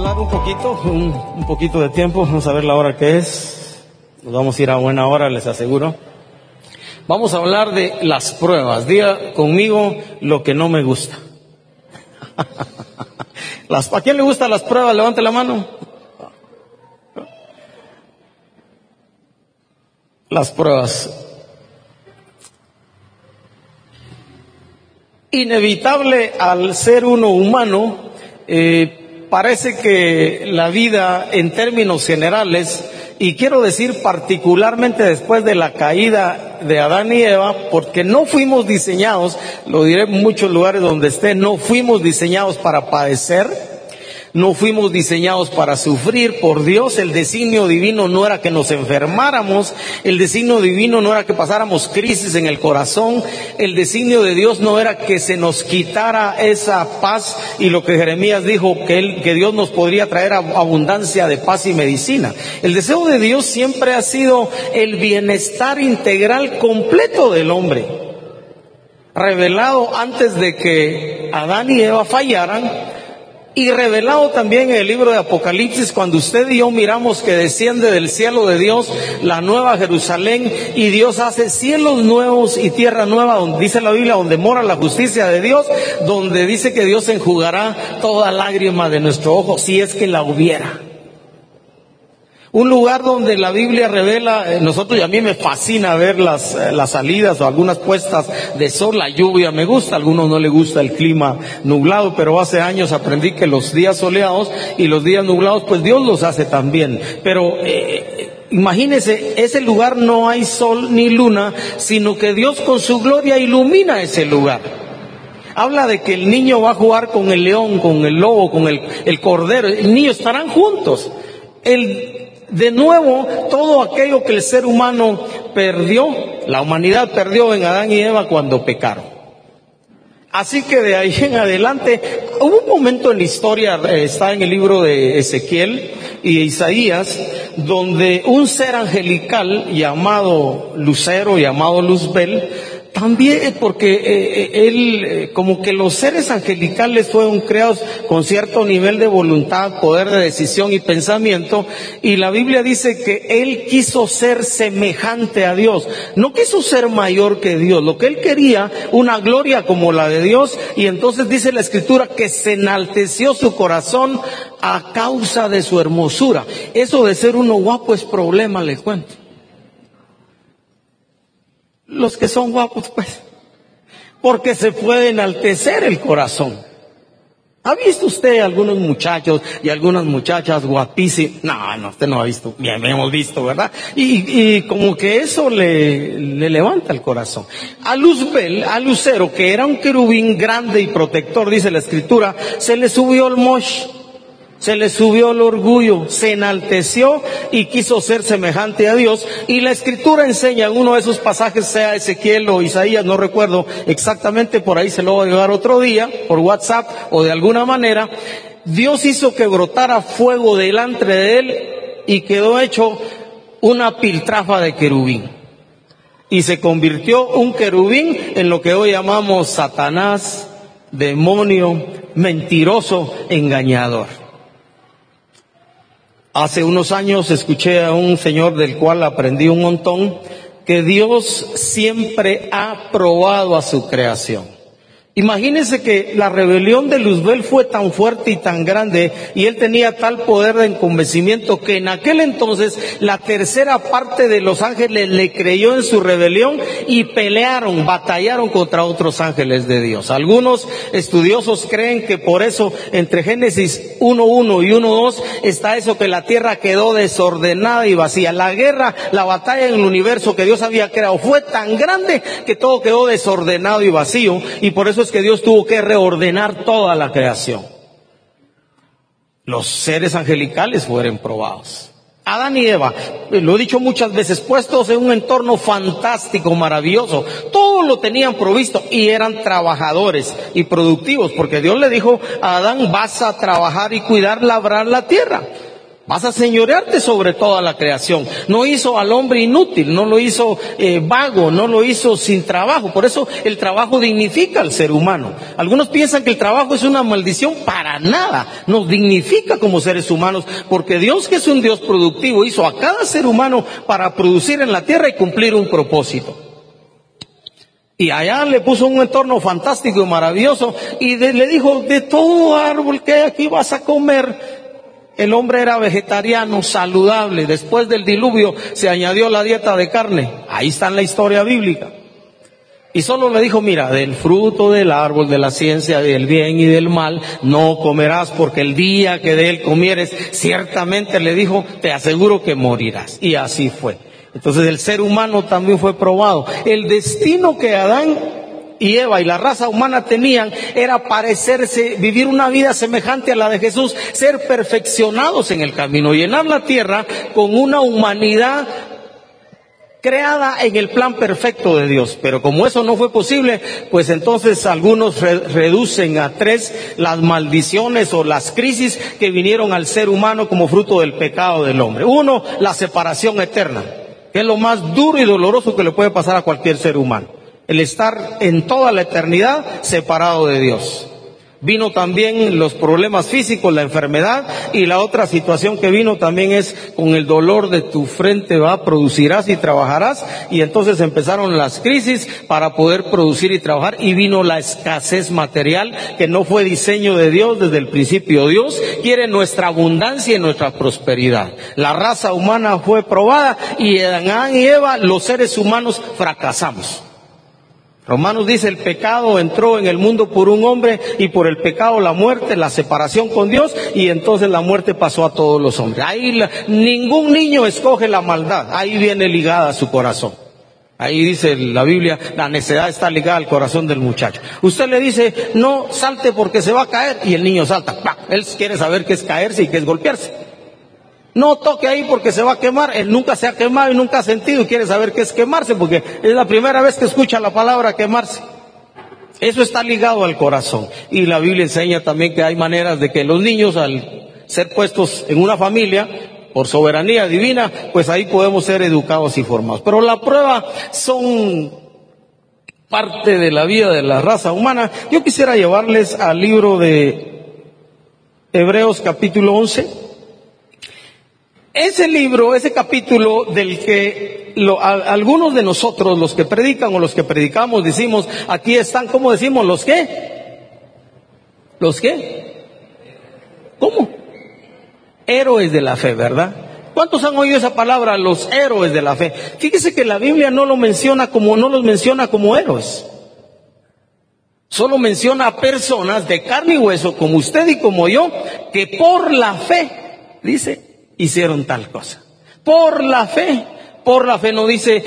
hablar un poquito, un, un, poquito de tiempo, vamos a ver la hora que es. Nos vamos a ir a buena hora, les aseguro. Vamos a hablar de las pruebas. Diga conmigo lo que no me gusta. las, ¿A quién le gustan las pruebas? Levante la mano. Las pruebas. Inevitable al ser uno humano, eh, parece que la vida en términos generales, y quiero decir particularmente después de la caída de Adán y Eva, porque no fuimos diseñados, lo diré en muchos lugares donde esté, no fuimos diseñados para padecer, no fuimos diseñados para sufrir por Dios. El designio divino no era que nos enfermáramos. El designio divino no era que pasáramos crisis en el corazón. El designio de Dios no era que se nos quitara esa paz y lo que Jeremías dijo, que, él, que Dios nos podría traer abundancia de paz y medicina. El deseo de Dios siempre ha sido el bienestar integral completo del hombre. Revelado antes de que Adán y Eva fallaran, y revelado también en el libro de Apocalipsis, cuando usted y yo miramos que desciende del cielo de Dios la nueva Jerusalén y Dios hace cielos nuevos y tierra nueva, donde dice la Biblia, donde mora la justicia de Dios, donde dice que Dios enjugará toda lágrima de nuestro ojo, si es que la hubiera. Un lugar donde la Biblia revela, eh, nosotros y a mí me fascina ver las, eh, las salidas o algunas puestas de sol, la lluvia me gusta, a algunos no les gusta el clima nublado, pero hace años aprendí que los días soleados y los días nublados, pues Dios los hace también. Pero eh, imagínense, ese lugar no hay sol ni luna, sino que Dios con su gloria ilumina ese lugar. Habla de que el niño va a jugar con el león, con el lobo, con el, el cordero, el niño estarán juntos. El, de nuevo todo aquello que el ser humano perdió, la humanidad perdió en Adán y Eva cuando pecaron. Así que de ahí en adelante, hubo un momento en la historia, eh, está en el libro de Ezequiel y Isaías, donde un ser angelical llamado Lucero, llamado Luzbel, también porque eh, eh, él, eh, como que los seres angelicales fueron creados con cierto nivel de voluntad, poder de decisión y pensamiento, y la Biblia dice que él quiso ser semejante a Dios, no quiso ser mayor que Dios, lo que él quería, una gloria como la de Dios, y entonces dice la escritura que se enalteció su corazón a causa de su hermosura. Eso de ser uno guapo es problema, le cuento los que son guapos, pues, porque se puede enaltecer el corazón. ¿Ha visto usted algunos muchachos y algunas muchachas guapísimas? No, no, usted no ha visto. Bien, hemos visto, ¿verdad? Y, y como que eso le, le, levanta el corazón. A Luzbel, a Lucero, que era un querubín grande y protector, dice la escritura, se le subió el mosh se le subió el orgullo, se enalteció y quiso ser semejante a Dios. Y la escritura enseña en uno de esos pasajes, sea Ezequiel o Isaías, no recuerdo exactamente, por ahí se lo voy a llevar otro día, por WhatsApp o de alguna manera. Dios hizo que brotara fuego delante de él y quedó hecho una piltrafa de querubín. Y se convirtió un querubín en lo que hoy llamamos Satanás, demonio, mentiroso, engañador. Hace unos años escuché a un señor del cual aprendí un montón que Dios siempre ha probado a su creación. Imagínense que la rebelión de Luzbel fue tan fuerte y tan grande y él tenía tal poder de convencimiento que en aquel entonces la tercera parte de los ángeles le creyó en su rebelión y pelearon, batallaron contra otros ángeles de Dios. Algunos estudiosos creen que por eso entre Génesis 1.1 y 1.2 está eso que la tierra quedó desordenada y vacía. La guerra, la batalla en el universo que Dios había creado fue tan grande que todo quedó desordenado y vacío y por eso es que Dios tuvo que reordenar toda la creación. Los seres angelicales fueron probados. Adán y Eva, lo he dicho muchas veces, puestos en un entorno fantástico, maravilloso, todo lo tenían provisto y eran trabajadores y productivos, porque Dios le dijo a Adán, vas a trabajar y cuidar, labrar la tierra. Vas a señorearte sobre toda la creación. No hizo al hombre inútil, no lo hizo eh, vago, no lo hizo sin trabajo. Por eso el trabajo dignifica al ser humano. Algunos piensan que el trabajo es una maldición. Para nada. Nos dignifica como seres humanos. Porque Dios, que es un Dios productivo, hizo a cada ser humano para producir en la tierra y cumplir un propósito. Y allá le puso un entorno fantástico y maravilloso y le dijo, de todo árbol que aquí vas a comer, el hombre era vegetariano, saludable. Después del diluvio se añadió la dieta de carne. Ahí está en la historia bíblica. Y solo le dijo, mira, del fruto del árbol de la ciencia del bien y del mal no comerás porque el día que de él comieres, ciertamente le dijo, te aseguro que morirás. Y así fue. Entonces el ser humano también fue probado. El destino que Adán y Eva y la raza humana tenían era parecerse, vivir una vida semejante a la de Jesús, ser perfeccionados en el camino, llenar la tierra con una humanidad creada en el plan perfecto de Dios. Pero como eso no fue posible, pues entonces algunos reducen a tres las maldiciones o las crisis que vinieron al ser humano como fruto del pecado del hombre. Uno, la separación eterna, que es lo más duro y doloroso que le puede pasar a cualquier ser humano el estar en toda la eternidad separado de Dios. Vino también los problemas físicos, la enfermedad y la otra situación que vino también es con el dolor de tu frente va, producirás y trabajarás y entonces empezaron las crisis para poder producir y trabajar y vino la escasez material que no fue diseño de Dios desde el principio. Dios quiere nuestra abundancia y nuestra prosperidad. La raza humana fue probada y Adán y Eva, los seres humanos, fracasamos. Romanos dice, el pecado entró en el mundo por un hombre y por el pecado la muerte, la separación con Dios y entonces la muerte pasó a todos los hombres. Ahí ningún niño escoge la maldad, ahí viene ligada su corazón. Ahí dice la Biblia, la necedad está ligada al corazón del muchacho. Usted le dice, no salte porque se va a caer y el niño salta. Él quiere saber qué es caerse y qué es golpearse. No toque ahí porque se va a quemar. Él nunca se ha quemado y nunca ha sentido y quiere saber qué es quemarse porque es la primera vez que escucha la palabra quemarse. Eso está ligado al corazón. Y la Biblia enseña también que hay maneras de que los niños al ser puestos en una familia por soberanía divina, pues ahí podemos ser educados y formados. Pero la prueba son parte de la vida de la raza humana. Yo quisiera llevarles al libro de Hebreos capítulo 11. Ese libro, ese capítulo del que algunos de nosotros, los que predican o los que predicamos, decimos, aquí están, ¿cómo decimos? ¿Los qué? ¿Los qué? ¿Cómo? Héroes de la fe, ¿verdad? ¿Cuántos han oído esa palabra? Los héroes de la fe. Fíjese que la Biblia no lo menciona como, no los menciona como héroes. Solo menciona a personas de carne y hueso, como usted y como yo, que por la fe, dice, hicieron tal cosa. Por la fe, por la fe no dice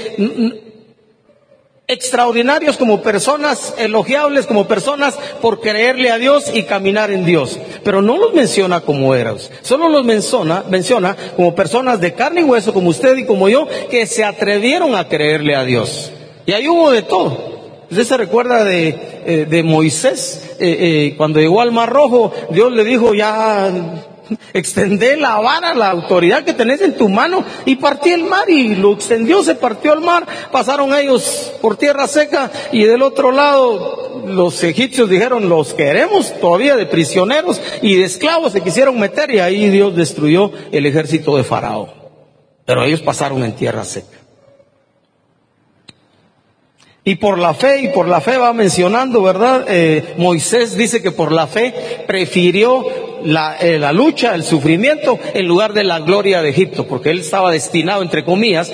extraordinarios como personas, elogiables como personas por creerle a Dios y caminar en Dios. Pero no los menciona como héroes, solo los menciona, menciona como personas de carne y hueso como usted y como yo que se atrevieron a creerle a Dios. Y ahí hubo de todo. Usted se recuerda de, eh, de Moisés, eh, eh, cuando llegó al Mar Rojo, Dios le dijo, ya Extendé la vara, la autoridad que tenés en tu mano y partí el mar y lo extendió, se partió el mar, pasaron ellos por tierra seca y del otro lado los egipcios dijeron, los queremos todavía de prisioneros y de esclavos se quisieron meter y ahí Dios destruyó el ejército de Faraón. Pero ellos pasaron en tierra seca. Y por la fe, y por la fe va mencionando, ¿verdad? Eh, Moisés dice que por la fe prefirió la, eh, la, lucha, el sufrimiento, en lugar de la gloria de Egipto, porque él estaba destinado, entre comillas,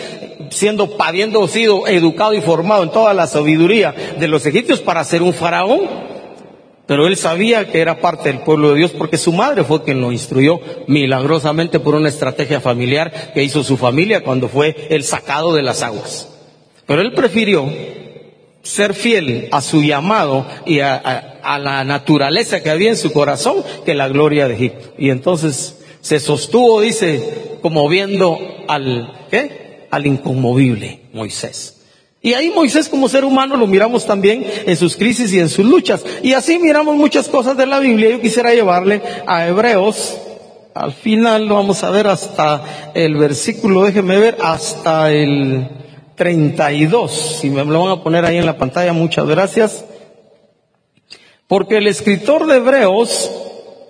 siendo, habiendo sido educado y formado en toda la sabiduría de los egipcios para ser un faraón. Pero él sabía que era parte del pueblo de Dios porque su madre fue quien lo instruyó milagrosamente por una estrategia familiar que hizo su familia cuando fue el sacado de las aguas. Pero él prefirió ser fiel a su llamado y a, la naturaleza que había en su corazón que la gloria de Egipto. Y entonces se sostuvo, dice, como viendo al, ¿qué? Al inconmovible Moisés. Y ahí Moisés como ser humano lo miramos también en sus crisis y en sus luchas. Y así miramos muchas cosas de la Biblia. Yo quisiera llevarle a Hebreos al final vamos a ver hasta el versículo, déjeme ver, hasta el 32. Si me lo van a poner ahí en la pantalla, muchas gracias. Porque el escritor de Hebreos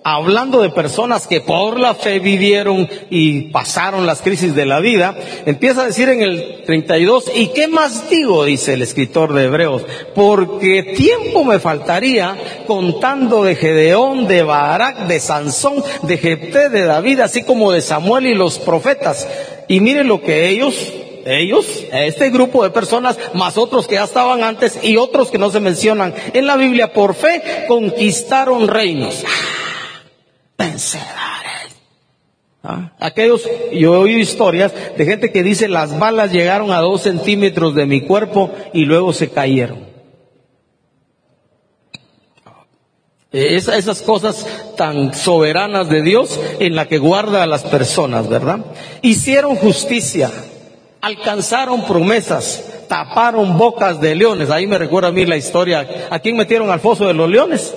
hablando de personas que por la fe vivieron y pasaron las crisis de la vida, empieza a decir en el 32, ¿y qué más digo? dice el escritor de Hebreos, porque tiempo me faltaría contando de Gedeón, de Barak, de Sansón, de Jepté, de David, así como de Samuel y los profetas. Y miren lo que ellos ellos, este grupo de personas, más otros que ya estaban antes y otros que no se mencionan en la Biblia, por fe conquistaron reinos vencedores. ¿Ah? Aquellos, yo he oído historias de gente que dice las balas llegaron a dos centímetros de mi cuerpo y luego se cayeron. esas cosas tan soberanas de Dios en la que guarda a las personas, ¿verdad? Hicieron justicia, alcanzaron promesas, taparon bocas de leones. Ahí me recuerda a mí la historia. ¿A quién metieron al foso de los leones?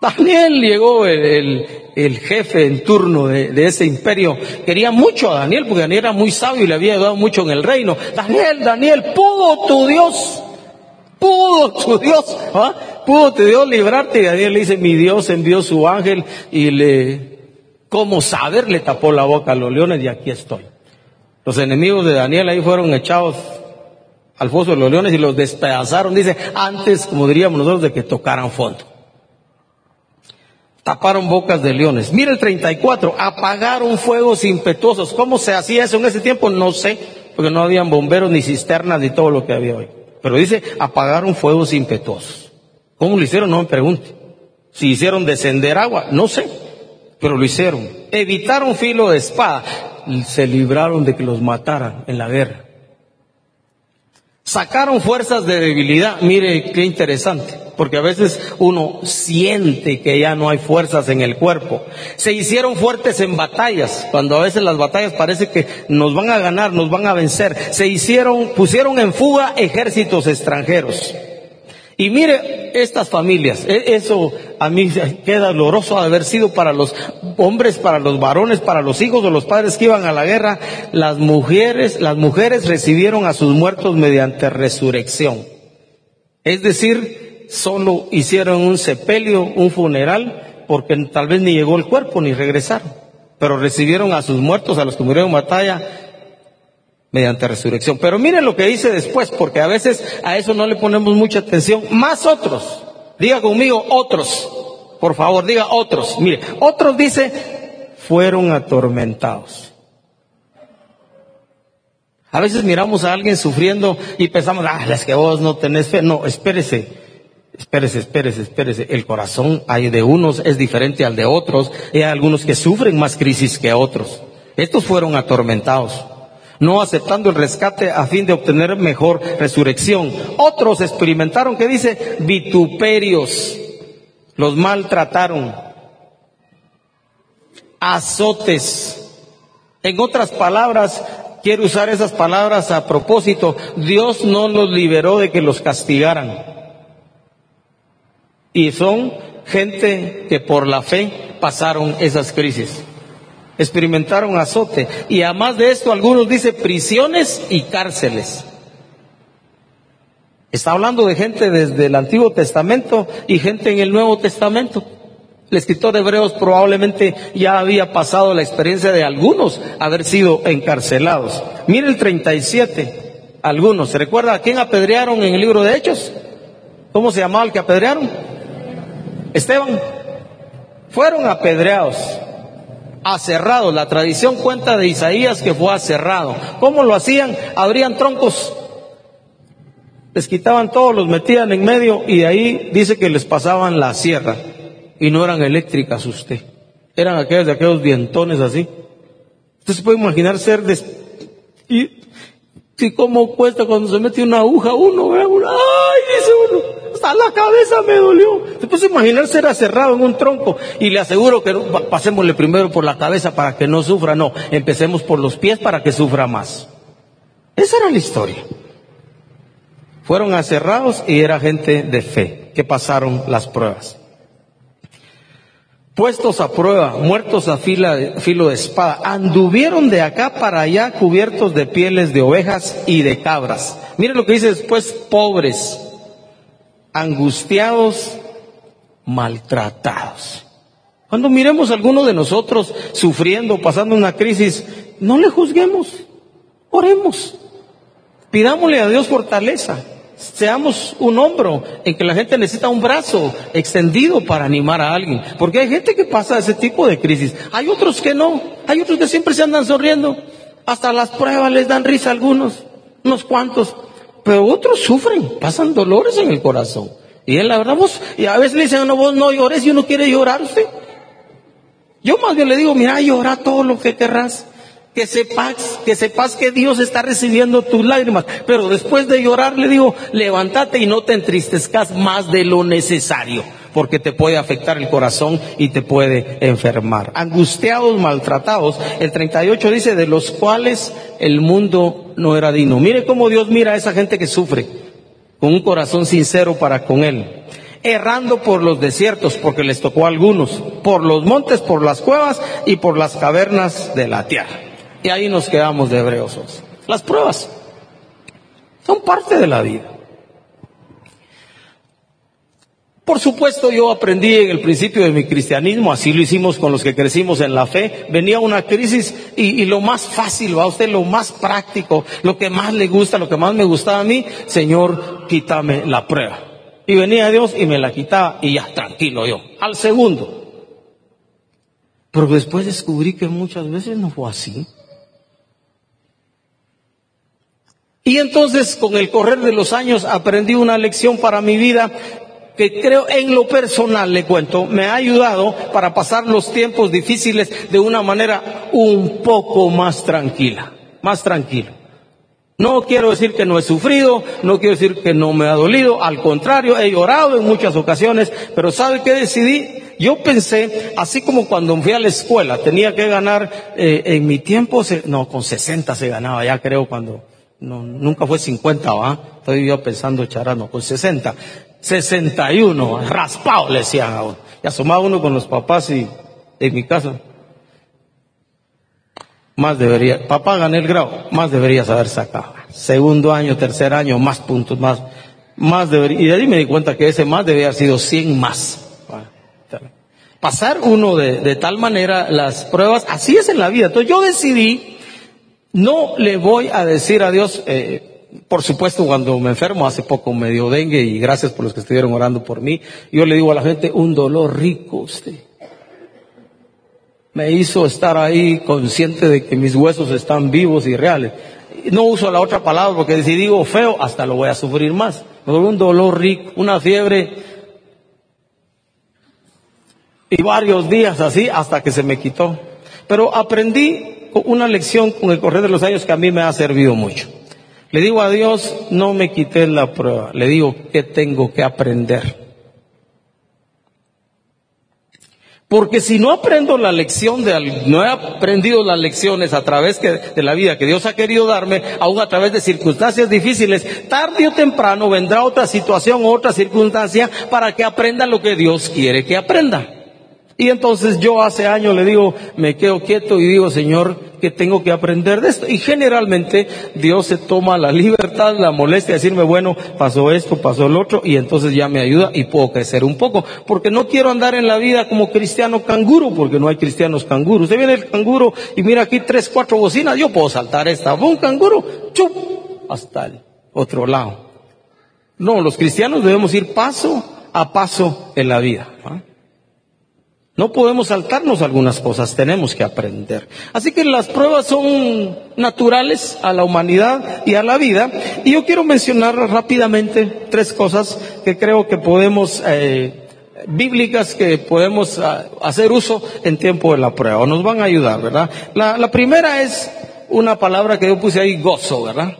Daniel llegó el, jefe en turno de, ese imperio. Quería mucho a Daniel porque Daniel era muy sabio y le había ayudado mucho en el reino. Daniel, Daniel, pudo tu Dios, pudo tu Dios, ¿ah? pudo tu Dios librarte. Y Daniel le dice, mi Dios envió su ángel y le, como saber, le tapó la boca a los leones y aquí estoy. Los enemigos de Daniel ahí fueron echados al foso de los leones y los despedazaron, dice, antes, como diríamos nosotros, de que tocaran fondo taparon bocas de leones. Mira el 34, apagaron fuegos impetuosos. ¿Cómo se hacía eso en ese tiempo? No sé, porque no habían bomberos ni cisternas ni todo lo que había hoy. Pero dice, apagaron fuegos impetuosos. ¿Cómo lo hicieron? No me pregunte. Si hicieron descender agua, no sé, pero lo hicieron. Evitaron filo de espada. Se libraron de que los mataran en la guerra. Sacaron fuerzas de debilidad. Mire qué interesante, porque a veces uno siente que ya no hay fuerzas en el cuerpo. Se hicieron fuertes en batallas, cuando a veces las batallas parece que nos van a ganar, nos van a vencer. Se hicieron, pusieron en fuga ejércitos extranjeros. Y mire estas familias, e, eso a mí queda doloroso haber sido para los hombres, para los varones, para los hijos de los padres que iban a la guerra, las mujeres, las mujeres recibieron a sus muertos mediante resurrección. Es decir, solo hicieron un sepelio, un funeral, porque tal vez ni llegó el cuerpo ni regresaron, pero recibieron a sus muertos, a los que murieron en batalla, mediante resurrección. Pero miren lo que dice después, porque a veces a eso no le ponemos mucha atención. Más otros. Diga conmigo otros. Por favor, diga otros. Mire, otros dice, fueron atormentados. A veces miramos a alguien sufriendo y pensamos, ah, es que vos no tenés fe. No, espérese. Espérese, espérese, espérese. El corazón hay de unos es diferente al de otros. Y hay algunos que sufren más crisis que otros. Estos fueron atormentados no aceptando el rescate a fin de obtener mejor resurrección. Otros experimentaron que dice vituperios, los maltrataron, azotes. En otras palabras, quiero usar esas palabras a propósito, Dios no los liberó de que los castigaran. Y son gente que por la fe pasaron esas crisis experimentaron azote. Y además de esto, algunos dicen prisiones y cárceles. Está hablando de gente desde el Antiguo Testamento y gente en el Nuevo Testamento. El escritor de Hebreos probablemente ya había pasado la experiencia de algunos haber sido encarcelados. Mire el 37, algunos. ¿Se recuerda a quién apedrearon en el libro de Hechos? ¿Cómo se llamaba el que apedrearon? Esteban. Fueron apedreados aserrado. La tradición cuenta de Isaías que fue aserrado. ¿Cómo lo hacían? Abrían troncos, les quitaban todos, los metían en medio y ahí dice que les pasaban la sierra. Y no eran eléctricas usted. Eran aquellos de aquellos dientones así. Usted se puede imaginar ser des... y, y cómo cuesta cuando se mete una aguja uno, ¿verdad? ¡Ay! Dice uno la cabeza me dolió. Puede imaginar ser aserrado en un tronco y le aseguro que pasémosle primero por la cabeza para que no sufra, no, empecemos por los pies para que sufra más. Esa era la historia. Fueron aserrados y era gente de fe que pasaron las pruebas. puestos a prueba, muertos a filo de espada, anduvieron de acá para allá cubiertos de pieles de ovejas y de cabras. Mire lo que dice después, pobres, angustiados, maltratados. Cuando miremos a alguno de nosotros sufriendo, pasando una crisis, no le juzguemos, oremos, pidámosle a Dios fortaleza. Seamos un hombro en que la gente necesita un brazo extendido para animar a alguien. Porque hay gente que pasa ese tipo de crisis. Hay otros que no. Hay otros que siempre se andan sonriendo. Hasta las pruebas les dan risa a algunos. Unos cuantos. Pero otros sufren. Pasan dolores en el corazón. Y en la verdad vos, y a veces le dicen, no, vos no llores y uno quiere llorar. Yo más bien le digo, mira, llora todo lo que querrás que sepas, que sepas que Dios está recibiendo tus lágrimas. Pero después de llorar le digo, levántate y no te entristezcas más de lo necesario, porque te puede afectar el corazón y te puede enfermar. Angustiados, maltratados, el 38 dice, de los cuales el mundo no era digno. Mire cómo Dios mira a esa gente que sufre, con un corazón sincero para con Él errando por los desiertos, porque les tocó a algunos, por los montes, por las cuevas y por las cavernas de la tierra. Y ahí nos quedamos de hebreos. Las pruebas son parte de la vida. Por supuesto, yo aprendí en el principio de mi cristianismo, así lo hicimos con los que crecimos en la fe. Venía una crisis y, lo más fácil, va usted, lo más práctico, lo que más le gusta, lo que más me gustaba a mí, Señor, quítame la prueba. Y venía Dios y me la quitaba y ya, tranquilo yo. Al segundo. Pero después descubrí que muchas veces no fue así. Y entonces con el correr de los años aprendí una lección para mi vida que creo en lo personal, le cuento, me ha ayudado para pasar los tiempos difíciles de una manera un poco más tranquila, más tranquila. No quiero decir que no he sufrido, no quiero decir que no me ha dolido, al contrario, he llorado en muchas ocasiones, pero ¿sabe qué decidí? Yo pensé, así como cuando fui a la escuela, tenía que ganar, eh, en mi tiempo, no, con 60 se ganaba, ya creo cuando, no, nunca fue 50, ¿va? Estoy yo pensando charano, con 60. 61, raspado le decían a uno. Y asomaba uno con los papás y en mi casa. Más debería, papá gané el grado, más deberías haber sacado. Segundo año, tercer año, más puntos, más, más debería. Y de ahí me di cuenta que ese más debería haber sido 100 más. Pasar uno de, de tal manera las pruebas, así es en la vida. Entonces yo decidí no le voy a decir a Dios, eh, por supuesto, cuando me enfermo, hace poco me dio dengue y gracias por los que estuvieron orando por mí, yo le digo a la gente, un dolor rico usted. Me hizo estar ahí consciente de que mis huesos están vivos y reales. No uso la otra palabra porque si digo feo, hasta lo voy a sufrir más. Me un dolor rico, una fiebre y varios días así hasta que se me quitó. Pero aprendí una lección con el correr de los años que a mí me ha servido mucho. Le digo a Dios, no me quité la prueba. Le digo, ¿qué tengo que aprender? Porque si no aprendo la lección de, no he aprendido las lecciones a través de la vida que Dios ha querido darme, aún a través de circunstancias difíciles, tarde o temprano vendrá otra situación, otra circunstancia para que aprenda lo que Dios quiere que aprenda. Y entonces yo hace años le digo, me quedo quieto y digo, Señor, que tengo que aprender de esto. Y generalmente Dios se toma la libertad, la molestia de decirme, bueno, pasó esto, pasó el otro, y entonces ya me ayuda y puedo crecer un poco. Porque no quiero andar en la vida como cristiano canguro, porque no hay cristianos canguros. Usted viene el canguro y mira aquí tres, cuatro bocinas, yo puedo saltar esta. Un canguro, chup, hasta el otro lado. No, los cristianos debemos ir paso a paso en la vida. No podemos saltarnos algunas cosas, tenemos que aprender. Así que las pruebas son naturales a la humanidad y a la vida. Y yo quiero mencionar rápidamente tres cosas que creo que podemos, eh, bíblicas que podemos ah, hacer uso en tiempo de la prueba, o nos van a ayudar, ¿verdad? La, la primera es una palabra que yo puse ahí, gozo, ¿verdad?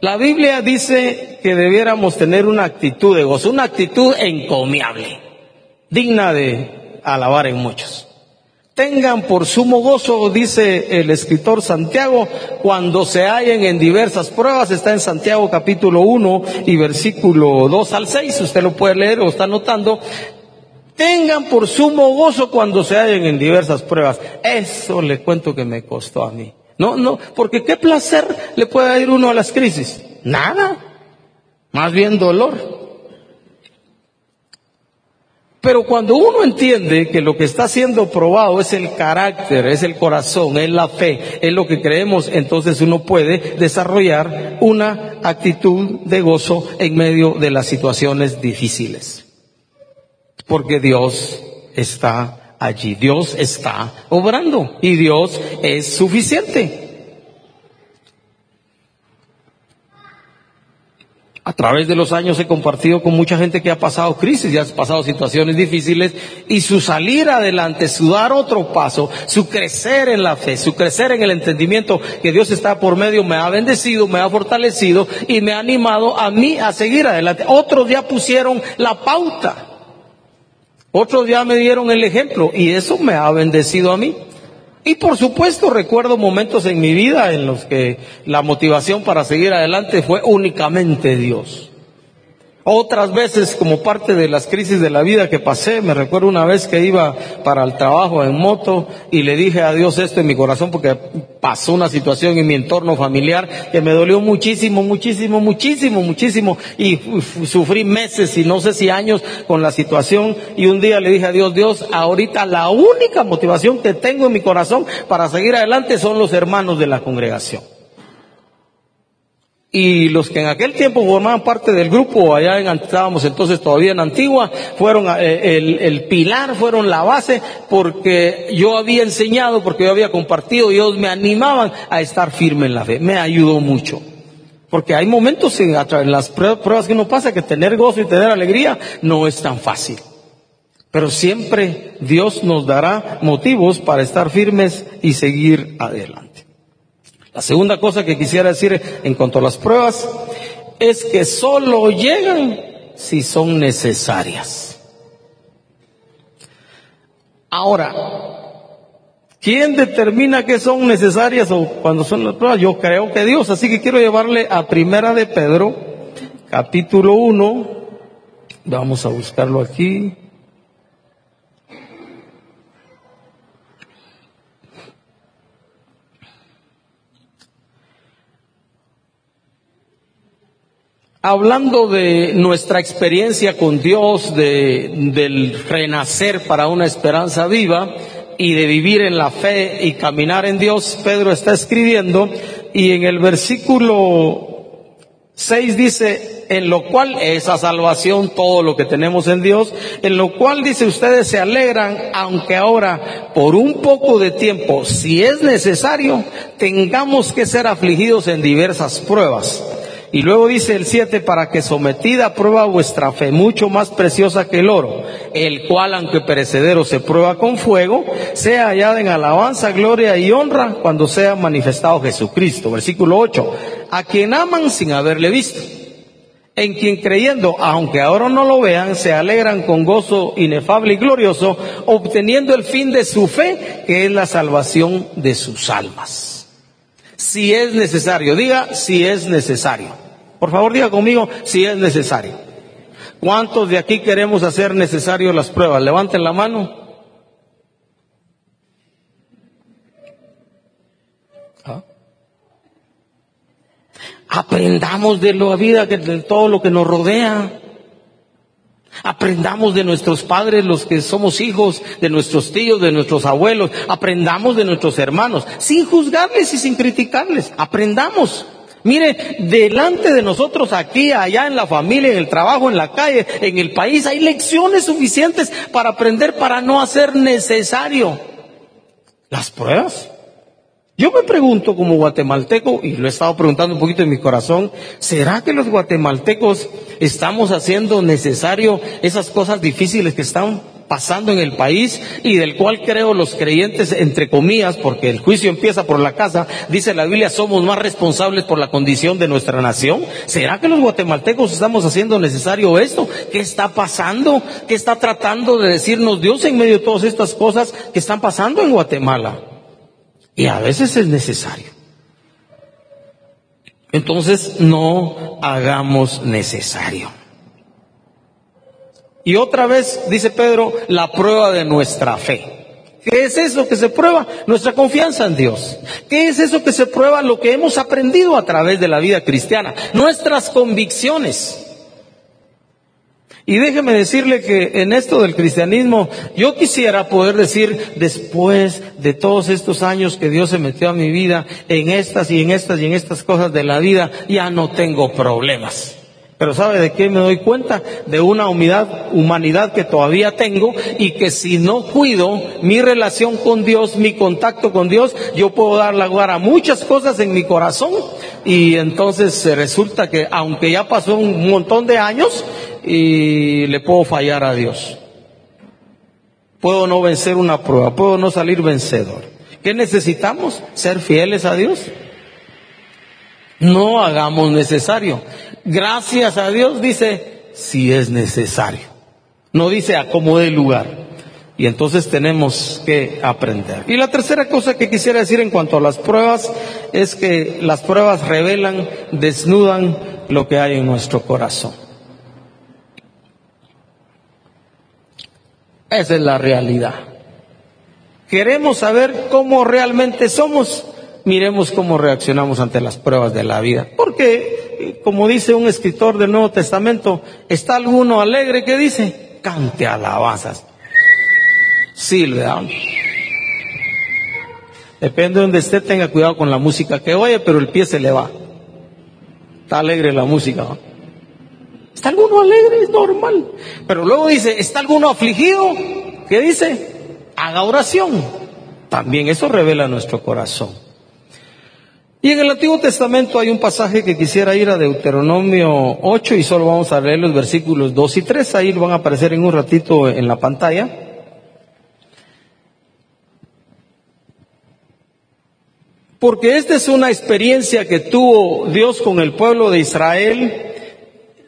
La Biblia dice que debiéramos tener una actitud de gozo, una actitud encomiable, digna de alabar en muchos. Tengan por sumo gozo, dice el escritor Santiago, cuando se hallen en diversas pruebas, está en Santiago capítulo 1 y versículo 2 al 6, usted lo puede leer o está notando, Tengan por sumo gozo cuando se hallen en diversas pruebas. Eso le cuento que me costó a mí. No, no, porque qué placer le puede ir uno a las crisis. Nada. Más bien dolor. Pero cuando uno entiende que lo que está siendo probado es el carácter, es el corazón, es la fe, es lo que creemos, entonces uno puede desarrollar una actitud de gozo en medio de las situaciones difíciles. Porque Dios está allí, Dios está obrando y Dios es suficiente. A través de los años he compartido con mucha gente que ha pasado crisis, ya ha pasado situaciones difíciles y su salir adelante, su dar otro paso, su crecer en la fe, su crecer en el entendimiento que Dios está por medio, me ha bendecido, me ha fortalecido y me ha animado a mí a seguir adelante. Otros ya pusieron la pauta, otros ya me dieron el ejemplo y eso me ha bendecido a mí. Y por supuesto recuerdo momentos en mi vida en los que la motivación para seguir adelante fue únicamente Dios. Otras veces, como parte de las crisis de la vida que pasé, me recuerdo una vez que iba para el trabajo en moto y le dije a Dios esto en mi corazón porque pasó una situación en mi entorno familiar que me dolió muchísimo, muchísimo, muchísimo, muchísimo y sufrí meses y no sé si años con la situación y un día le dije a Dios, Dios, ahorita la única motivación que tengo en mi corazón para seguir adelante son los hermanos de la congregación. Y los que en aquel tiempo formaban parte del grupo, allá en, estábamos entonces todavía en Antigua, fueron eh, el, el, pilar, fueron la base, porque yo había enseñado, porque yo había compartido, y ellos me animaban a estar firme en la fe. Me ayudó mucho. Porque hay momentos en, en las pruebas que uno pasa que tener gozo y tener alegría no es tan fácil. Pero siempre Dios nos dará motivos para estar firmes y seguir adelante. La segunda cosa que quisiera decir en cuanto a las pruebas es que solo llegan si son necesarias. Ahora, ¿quién determina que son necesarias o cuando son las pruebas? Yo creo que Dios, así que quiero llevarle a Primera de Pedro, capítulo 1, vamos a buscarlo aquí. Hablando de nuestra experiencia con Dios, de, del renacer para una esperanza viva y de vivir en la fe y caminar en Dios, Pedro está escribiendo y en el versículo 6 dice, en lo cual esa salvación, todo lo que tenemos en Dios, en lo cual dice ustedes se alegran, aunque ahora por un poco de tiempo, si es necesario, tengamos que ser afligidos en diversas pruebas y luego dice el 7, para que sometida a prueba vuestra fe, mucho más preciosa que el oro, el cual, aunque perecedero, se prueba con fuego, sea hallada en alabanza, gloria y honra cuando sea manifestado Jesucristo. Versículo 8, a quien aman sin haberle visto, en quien creyendo, aunque ahora no lo vean, se alegran con gozo inefable y glorioso, obteniendo el fin de su fe, que es la salvación de sus almas si es necesario. Diga si es necesario. Por favor, diga conmigo si es necesario. ¿Cuántos de aquí queremos hacer necesario las pruebas? Levanten la mano. ¿Ah? Aprendamos de la vida, de todo lo que nos rodea. Aprendamos de nuestros padres, los que somos hijos, de nuestros tíos, de nuestros abuelos. Aprendamos de nuestros hermanos, sin juzgarles y sin criticarles. Aprendamos. Mire, delante de nosotros aquí, allá en la familia, en el trabajo, en la calle, en el país, hay lecciones suficientes para aprender para no hacer necesario las pruebas. Yo me pregunto como guatemalteco, y lo he estado preguntando un poquito en mi corazón, ¿será que los guatemaltecos estamos haciendo necesario esas cosas difíciles que están pasando en el país y del cual creo los creyentes, entre comillas, porque el juicio empieza por la casa, dice la Biblia, somos más responsables por la condición de nuestra nación. ¿Será que los guatemaltecos estamos haciendo necesario esto? ¿Qué está pasando? ¿Qué está tratando de decirnos Dios en medio de todas estas cosas que están pasando en Guatemala? Y a veces es necesario. Entonces no hagamos necesario. Y otra vez, dice Pedro, la prueba de nuestra fe. ¿Qué es eso que se prueba? Nuestra confianza en Dios. ¿Qué es eso que se prueba? Lo que hemos aprendido a través de la vida cristiana. Nuestras convicciones. Y déjeme decirle que en esto del cristianismo, yo quisiera poder decir, después de todos estos años que Dios se metió a mi vida, en estas y en estas y en estas cosas de la vida, ya no tengo problemas. Pero ¿sabe de qué me doy cuenta? De una humanidad, humanidad que todavía tengo y que si no cuido mi relación con Dios, mi contacto con Dios, yo puedo dar lugar a muchas cosas en mi corazón y entonces resulta que aunque ya pasó un montón de años y le puedo fallar a Dios. Puedo no vencer una prueba, puedo no salir vencedor. ¿Qué necesitamos? Ser fieles a Dios. No hagamos necesario gracias a Dios dice, si es necesario. No dice a como de lugar. Y entonces tenemos que aprender. Y la tercera cosa que quisiera decir en cuanto a las pruebas es que las pruebas revelan, desnudan lo que hay en nuestro corazón. Esa es la realidad. Queremos saber cómo realmente somos miremos cómo reaccionamos ante las pruebas de la vida. Porque, como dice un escritor del Nuevo Testamento, ¿está alguno alegre que dice? Cante alabanzas. Silve. Depende de donde esté, tenga cuidado con la música que oye, pero el pie se le va. Está alegre la música. ¿Está alguno alegre? Es normal. Pero luego dice, ¿está alguno afligido? ¿Qué dice? Haga oración. También eso revela nuestro corazón. Y en el Antiguo Testamento hay un pasaje que quisiera ir a Deuteronomio 8 y solo vamos a leer los versículos 2 y 3, ahí van a aparecer en un ratito en la pantalla. Porque esta es una experiencia que tuvo Dios con el pueblo de Israel.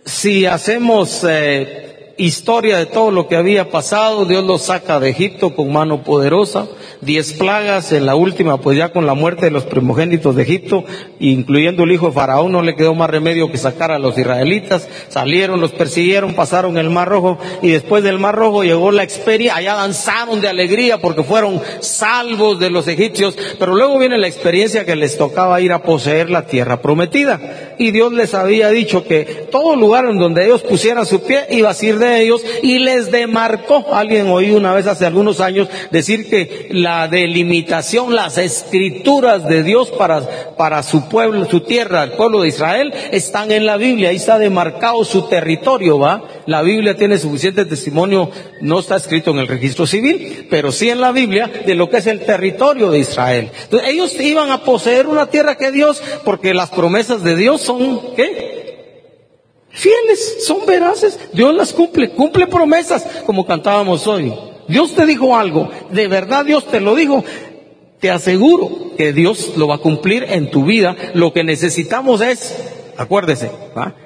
Si hacemos eh, historia de todo lo que había pasado, Dios los saca de Egipto con mano poderosa. Diez plagas, en la última, pues ya con la muerte de los primogénitos de Egipto, incluyendo el hijo de Faraón, no le quedó más remedio que sacar a los israelitas, salieron, los persiguieron, pasaron el Mar Rojo, y después del Mar Rojo llegó la experiencia, allá danzaron de alegría porque fueron salvos de los egipcios, pero luego viene la experiencia que les tocaba ir a poseer la tierra prometida, y Dios les había dicho que todo lugar en donde ellos pusieran su pie iba a ser de ellos, y les demarcó, alguien oí una vez hace algunos años decir que la delimitación, las escrituras de Dios para, para su pueblo, su tierra, el pueblo de Israel, están en la Biblia, ahí está demarcado su territorio, ¿va? La Biblia tiene suficiente testimonio, no está escrito en el registro civil, pero sí en la Biblia de lo que es el territorio de Israel. Entonces, ellos iban a poseer una tierra que Dios, porque las promesas de Dios son, ¿qué? Fieles, son veraces, Dios las cumple, cumple promesas, como cantábamos hoy. Dios te dijo algo, de verdad Dios te lo dijo, te aseguro que Dios lo va a cumplir en tu vida. Lo que necesitamos es, acuérdese,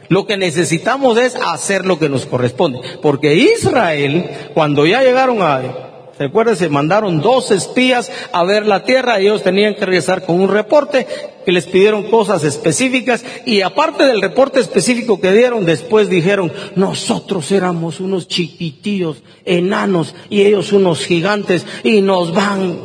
lo que necesitamos es hacer lo que nos corresponde. Porque Israel, cuando ya llegaron a, Recuérdense, mandaron dos espías a ver la tierra, ellos tenían que regresar con un reporte que les pidieron cosas específicas y aparte del reporte específico que dieron, después dijeron, nosotros éramos unos chiquitillos, enanos y ellos unos gigantes y nos van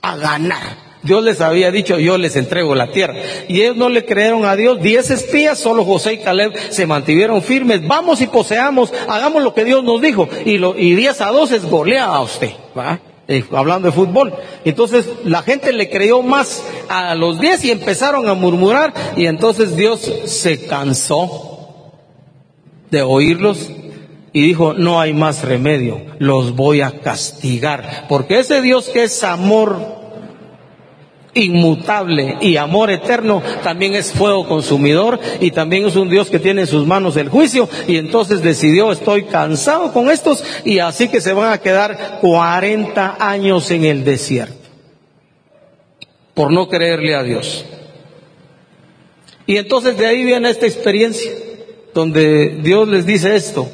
a ganar. Dios les había dicho, yo les entrego la tierra. Y ellos no le creyeron a Dios. Diez espías, solo José y Caleb se mantuvieron firmes. Vamos y poseamos, hagamos lo que Dios nos dijo. Y, lo, y diez a dos es golea a usted. ¿va? Eh, hablando de fútbol. Entonces la gente le creyó más a los diez y empezaron a murmurar. Y entonces Dios se cansó de oírlos y dijo, no hay más remedio, los voy a castigar. Porque ese Dios que es amor inmutable y amor eterno, también es fuego consumidor y también es un Dios que tiene en sus manos el juicio y entonces decidió estoy cansado con estos y así que se van a quedar 40 años en el desierto por no creerle a Dios. Y entonces de ahí viene esta experiencia donde Dios les dice esto,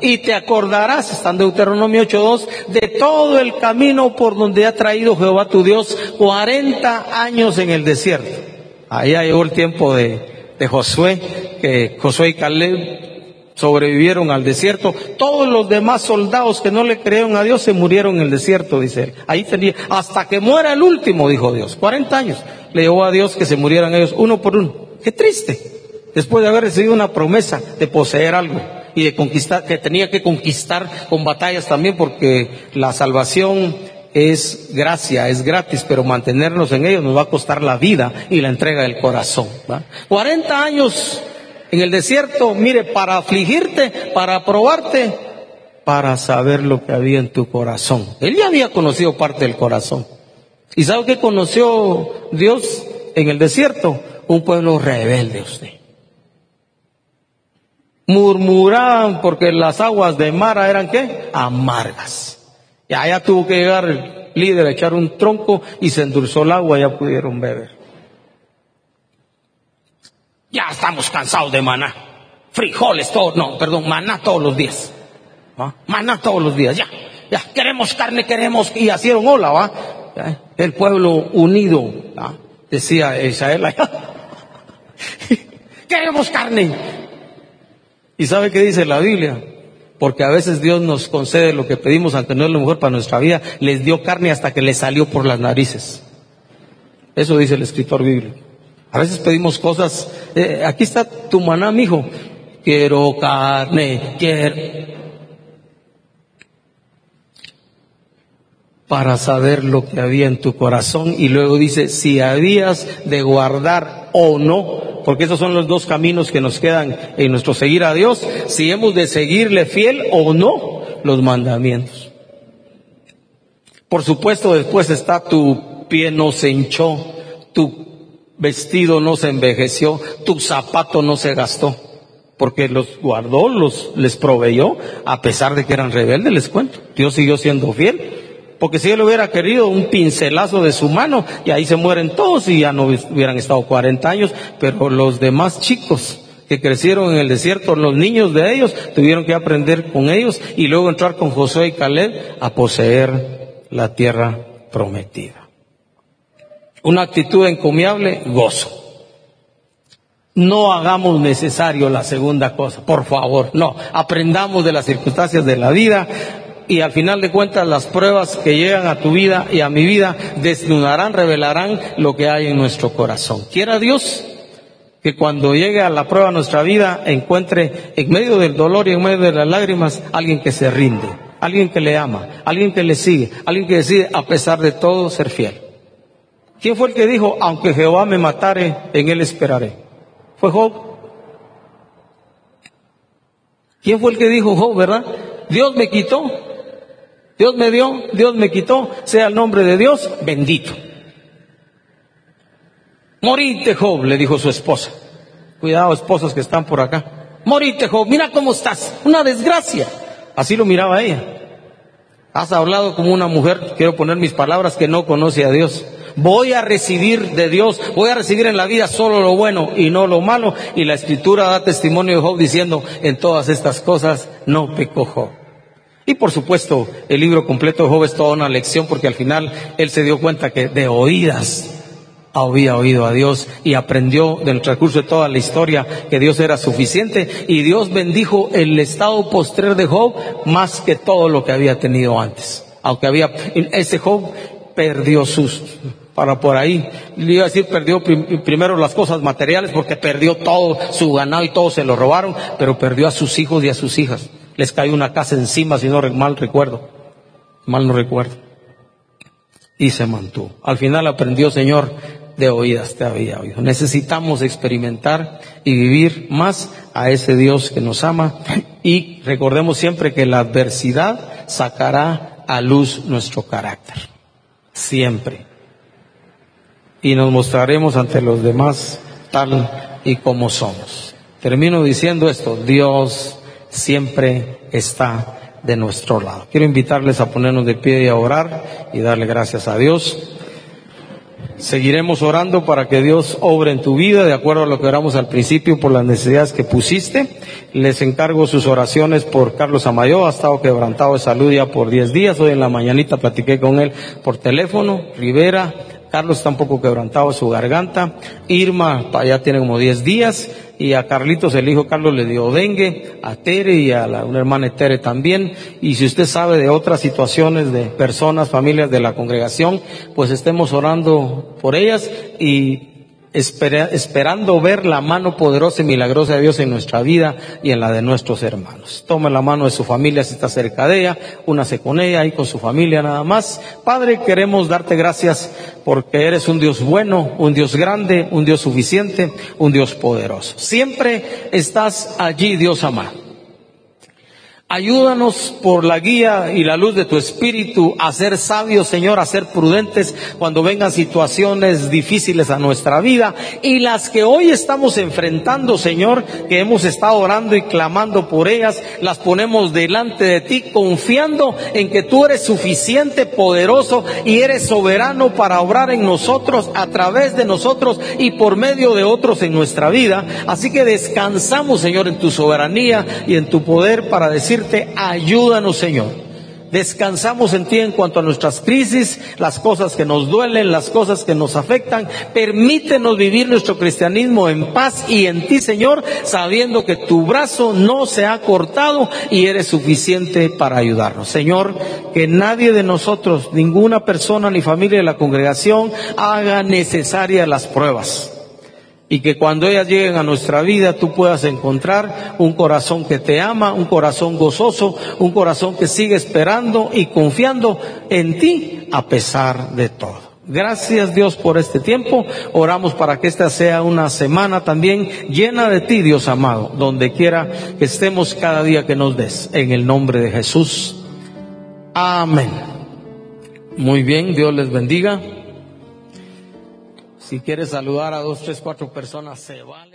Y te acordarás, está en Deuteronomio 8.2, de todo el camino por donde ha traído Jehová tu Dios 40 años en el desierto. Allá llegó el tiempo de, de Josué, que Josué y Caleb sobrevivieron al desierto. Todos los demás soldados que no le creyeron a Dios se murieron en el desierto, dice él. Ahí tenía, hasta que muera el último, dijo Dios. 40 años le llevó a Dios que se murieran ellos uno por uno. Qué triste. Después de haber recibido una promesa de poseer algo y de conquistar, que tenía que conquistar con batallas también porque la salvación es gracia, es gratis, pero mantenernos en ellos nos va a costar la vida y la entrega del corazón. 40 años en el desierto, mire, para afligirte, para probarte, para saber lo que había en tu corazón. Él ya había conocido parte del corazón. ¿Y sabe qué conoció Dios en el desierto? Un pueblo rebelde usted. Murmuraban porque las aguas de Mara eran qué? Amargas. Y allá tuvo que llegar el líder a echar un tronco y se endulzó el agua y ya pudieron beber. Ya estamos cansados de maná. Frijoles todos, no, perdón, maná todos los días. ¿va? Maná todos los días, ya. Ya, queremos carne, queremos, y hicieron hola, ¿va? El pueblo unido, ¿va? decía Israel queremos carne. ¿Y sabe qué dice la Biblia? Porque a veces Dios nos concede lo que pedimos ante no es lo mejor para nuestra vida. Les dio carne hasta que les salió por las narices. Eso dice el escritor bíblico. A veces pedimos cosas, eh, aquí está tu maná, mijo. Quiero carne, quiero. Para saber lo que había en tu corazón. Y luego dice, si habías de guardar o no, porque esos son los dos caminos que nos quedan en nuestro seguir a Dios, si hemos de seguirle fiel o no los mandamientos. Por supuesto, después está tu pie no se hinchó, tu vestido no se envejeció, tu zapato no se gastó, porque los guardó, los les proveyó, a pesar de que eran rebeldes, les cuento. Dios siguió siendo fiel. Porque si él hubiera querido un pincelazo de su mano, y ahí se mueren todos y ya no hubieran estado 40 años, pero los demás chicos que crecieron en el desierto, los niños de ellos, tuvieron que aprender con ellos y luego entrar con Josué y Caleb a poseer la tierra prometida. Una actitud encomiable, gozo. No hagamos necesario la segunda cosa, por favor. No, aprendamos de las circunstancias de la vida y al final de cuentas las pruebas que llegan a tu vida y a mi vida desnudarán, revelarán lo que hay en nuestro corazón. Quiera Dios que cuando llegue a la prueba de nuestra vida encuentre en medio del dolor y en medio de las lágrimas alguien que se rinde, alguien que le ama, alguien que le sigue, alguien que decide a pesar de todo ser fiel. ¿Quién fue el que dijo, aunque Jehová me matare, en él esperaré? Fue Job. ¿Quién fue el que dijo Job, verdad? Dios me quitó, Dios me dio, Dios me quitó, sea el nombre de Dios bendito. Morite, Job, le dijo su esposa. Cuidado, esposas que están por acá. Morite, Job, mira cómo estás, una desgracia. Así lo miraba ella. Has hablado como una mujer, quiero poner mis palabras, que no conoce a Dios voy a recibir de Dios, voy a recibir en la vida solo lo bueno y no lo malo. Y la escritura da testimonio de Job diciendo, en todas estas cosas no pecó Job. Y por supuesto, el libro completo de Job es toda una lección porque al final él se dio cuenta que de oídas había oído a Dios y aprendió del transcurso de toda la historia que Dios era suficiente y Dios bendijo el estado postrer de Job más que todo lo que había tenido antes. Aunque había, ese Job perdió sus, para por ahí. Le iba a decir, perdió primero las cosas materiales porque perdió todo su ganado y todo se lo robaron, pero perdió a sus hijos y a sus hijas. Les cayó una casa encima, si no mal recuerdo. Mal no recuerdo. Y se mantuvo. Al final aprendió, Señor, de oídas te había oído. Necesitamos experimentar y vivir más a ese Dios que nos ama y recordemos siempre que la adversidad sacará a luz nuestro carácter. Siempre y nos mostraremos ante los demás tal y como somos. Termino diciendo esto, Dios siempre está de nuestro lado. Quiero invitarles a ponernos de pie y a orar y darle gracias a Dios. Seguiremos orando para que Dios obre en tu vida de acuerdo a lo que oramos al principio por las necesidades que pusiste. Les encargo sus oraciones por Carlos Amayo, ha estado quebrantado de salud ya por 10 días. Hoy en la mañanita platiqué con él por teléfono. Rivera, Carlos está un poco quebrantado su garganta. Irma ya tiene como 10 días. Y a Carlitos, el hijo Carlos, le dio dengue. A Tere y a la, una hermana Tere también. Y si usted sabe de otras situaciones de personas, familias de la congregación, pues estemos orando por ellas y esperando ver la mano poderosa y milagrosa de Dios en nuestra vida y en la de nuestros hermanos. Tome la mano de su familia si está cerca de ella, únase con ella y con su familia nada más. Padre, queremos darte gracias porque eres un Dios bueno, un Dios grande, un Dios suficiente, un Dios poderoso. Siempre estás allí, Dios amado. Ayúdanos por la guía y la luz de tu espíritu a ser sabios, Señor, a ser prudentes cuando vengan situaciones difíciles a nuestra vida y las que hoy estamos enfrentando, Señor, que hemos estado orando y clamando por ellas, las ponemos delante de ti confiando en que tú eres suficiente, poderoso y eres soberano para obrar en nosotros, a través de nosotros y por medio de otros en nuestra vida. Así que descansamos, Señor, en tu soberanía y en tu poder para decir ayúdanos Señor. Descansamos en ti en cuanto a nuestras crisis, las cosas que nos duelen, las cosas que nos afectan. Permítenos vivir nuestro cristianismo en paz y en ti, Señor, sabiendo que tu brazo no se ha cortado y eres suficiente para ayudarnos. Señor, que nadie de nosotros, ninguna persona ni familia de la congregación haga necesarias las pruebas y que cuando ellas lleguen a nuestra vida tú puedas encontrar un corazón que te ama, un corazón gozoso, un corazón que sigue esperando y confiando en ti a pesar de todo. Gracias Dios por este tiempo. Oramos para que esta sea una semana también llena de ti, Dios amado, donde quiera que estemos cada día que nos des. En el nombre de Jesús. Amén. Muy bien, Dios les bendiga. Si quieres saludar a dos, tres, cuatro personas, se valen.